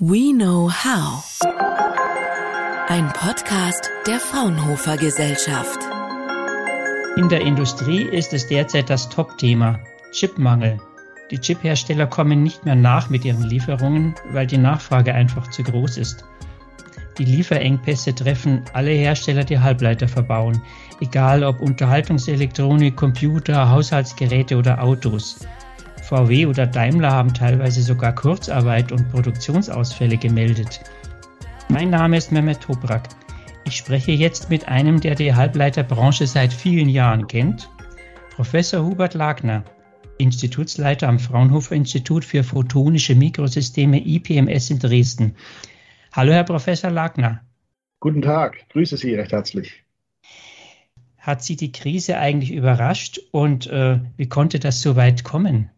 We Know How. Ein Podcast der Fraunhofer Gesellschaft. In der Industrie ist es derzeit das Top-Thema Chipmangel. Die Chiphersteller kommen nicht mehr nach mit ihren Lieferungen, weil die Nachfrage einfach zu groß ist. Die Lieferengpässe treffen alle Hersteller, die Halbleiter verbauen, egal ob Unterhaltungselektronik, Computer, Haushaltsgeräte oder Autos. VW oder Daimler haben teilweise sogar Kurzarbeit und Produktionsausfälle gemeldet. Mein Name ist Mehmet Toprak. Ich spreche jetzt mit einem, der die Halbleiterbranche seit vielen Jahren kennt, Professor Hubert Lagner, Institutsleiter am Fraunhofer Institut für Photonische Mikrosysteme IPMS in Dresden. Hallo, Herr Professor Lagner. Guten Tag, grüße Sie recht herzlich. Hat Sie die Krise eigentlich überrascht und äh, wie konnte das so weit kommen?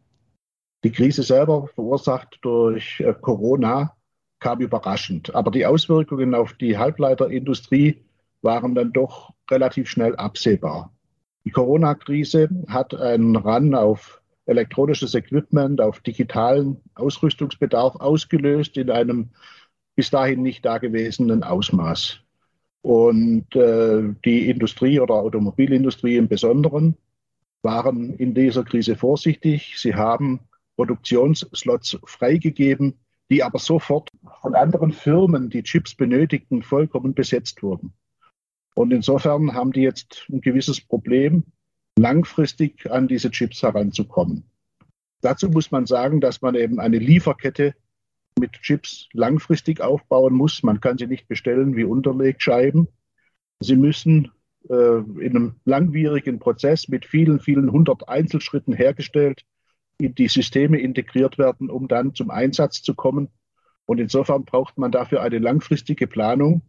Die Krise selber, verursacht durch äh, Corona, kam überraschend. Aber die Auswirkungen auf die Halbleiterindustrie waren dann doch relativ schnell absehbar. Die Corona-Krise hat einen Run auf elektronisches Equipment, auf digitalen Ausrüstungsbedarf ausgelöst in einem bis dahin nicht dagewesenen Ausmaß. Und äh, die Industrie oder Automobilindustrie im Besonderen waren in dieser Krise vorsichtig. Sie haben Produktionsslots freigegeben, die aber sofort von anderen Firmen, die Chips benötigten, vollkommen besetzt wurden. Und insofern haben die jetzt ein gewisses Problem, langfristig an diese Chips heranzukommen. Dazu muss man sagen, dass man eben eine Lieferkette mit Chips langfristig aufbauen muss. Man kann sie nicht bestellen wie Unterlegscheiben. Sie müssen äh, in einem langwierigen Prozess mit vielen, vielen hundert Einzelschritten hergestellt in die Systeme integriert werden, um dann zum Einsatz zu kommen. Und insofern braucht man dafür eine langfristige Planung.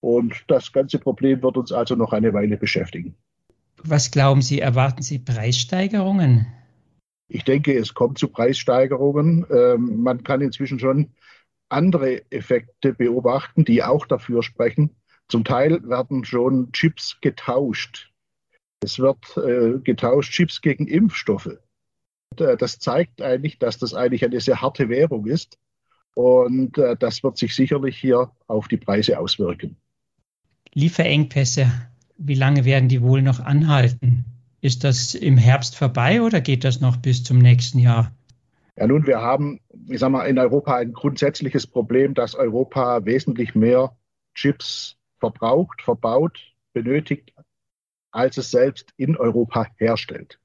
Und das ganze Problem wird uns also noch eine Weile beschäftigen. Was glauben Sie, erwarten Sie Preissteigerungen? Ich denke, es kommt zu Preissteigerungen. Ähm, man kann inzwischen schon andere Effekte beobachten, die auch dafür sprechen. Zum Teil werden schon Chips getauscht. Es wird äh, getauscht Chips gegen Impfstoffe. Äh, das zeigt eigentlich, dass das eigentlich eine sehr harte Währung ist. Und äh, das wird sich sicherlich hier auf die Preise auswirken. Lieferengpässe, wie lange werden die wohl noch anhalten? Ist das im Herbst vorbei oder geht das noch bis zum nächsten Jahr? Ja, nun, wir haben, ich sag mal, in Europa ein grundsätzliches Problem, dass Europa wesentlich mehr Chips verbraucht, verbaut, benötigt, als es selbst in Europa herstellt.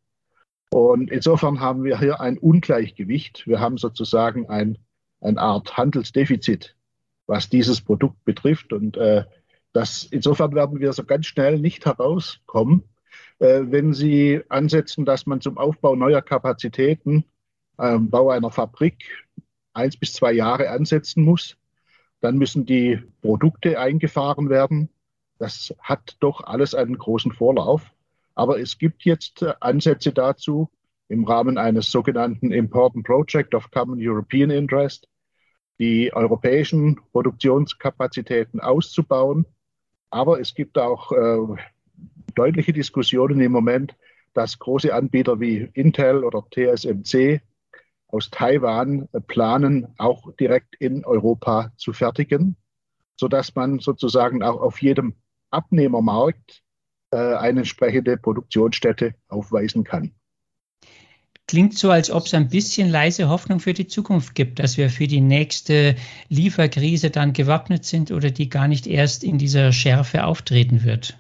Und insofern haben wir hier ein Ungleichgewicht. Wir haben sozusagen ein, eine Art Handelsdefizit, was dieses Produkt betrifft. Und äh, das, insofern werden wir so ganz schnell nicht herauskommen, äh, wenn Sie ansetzen, dass man zum Aufbau neuer Kapazitäten, äh, Bau einer Fabrik, eins bis zwei Jahre ansetzen muss. Dann müssen die Produkte eingefahren werden. Das hat doch alles einen großen Vorlauf. Aber es gibt jetzt äh, Ansätze dazu im Rahmen eines sogenannten Important Project of Common European Interest, die europäischen Produktionskapazitäten auszubauen. Aber es gibt auch äh, deutliche Diskussionen im Moment, dass große Anbieter wie Intel oder TSMC aus Taiwan äh, planen, auch direkt in Europa zu fertigen, sodass man sozusagen auch auf jedem Abnehmermarkt eine entsprechende Produktionsstätte aufweisen kann. Klingt so, als ob es ein bisschen leise Hoffnung für die Zukunft gibt, dass wir für die nächste Lieferkrise dann gewappnet sind oder die gar nicht erst in dieser Schärfe auftreten wird.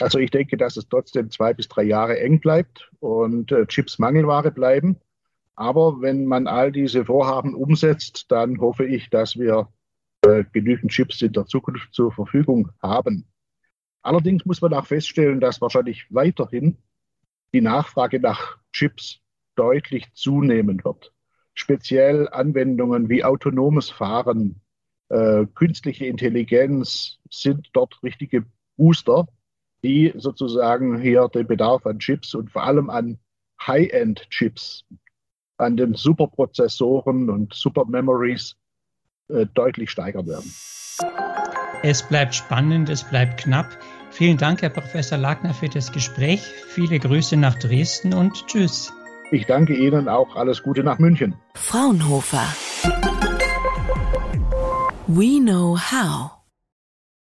Also ich denke, dass es trotzdem zwei bis drei Jahre eng bleibt und äh, Chips Mangelware bleiben. Aber wenn man all diese Vorhaben umsetzt, dann hoffe ich, dass wir äh, genügend Chips in der Zukunft zur Verfügung haben. Allerdings muss man auch feststellen, dass wahrscheinlich weiterhin die Nachfrage nach Chips deutlich zunehmen wird. Speziell Anwendungen wie autonomes Fahren, äh, künstliche Intelligenz sind dort richtige Booster, die sozusagen hier den Bedarf an Chips und vor allem an High-End-Chips, an den Superprozessoren und Supermemories äh, deutlich steigern werden. Es bleibt spannend, es bleibt knapp. Vielen Dank, Herr Professor Lagner, für das Gespräch. Viele Grüße nach Dresden und tschüss. Ich danke Ihnen auch. Alles Gute nach München. Fraunhofer. We know how.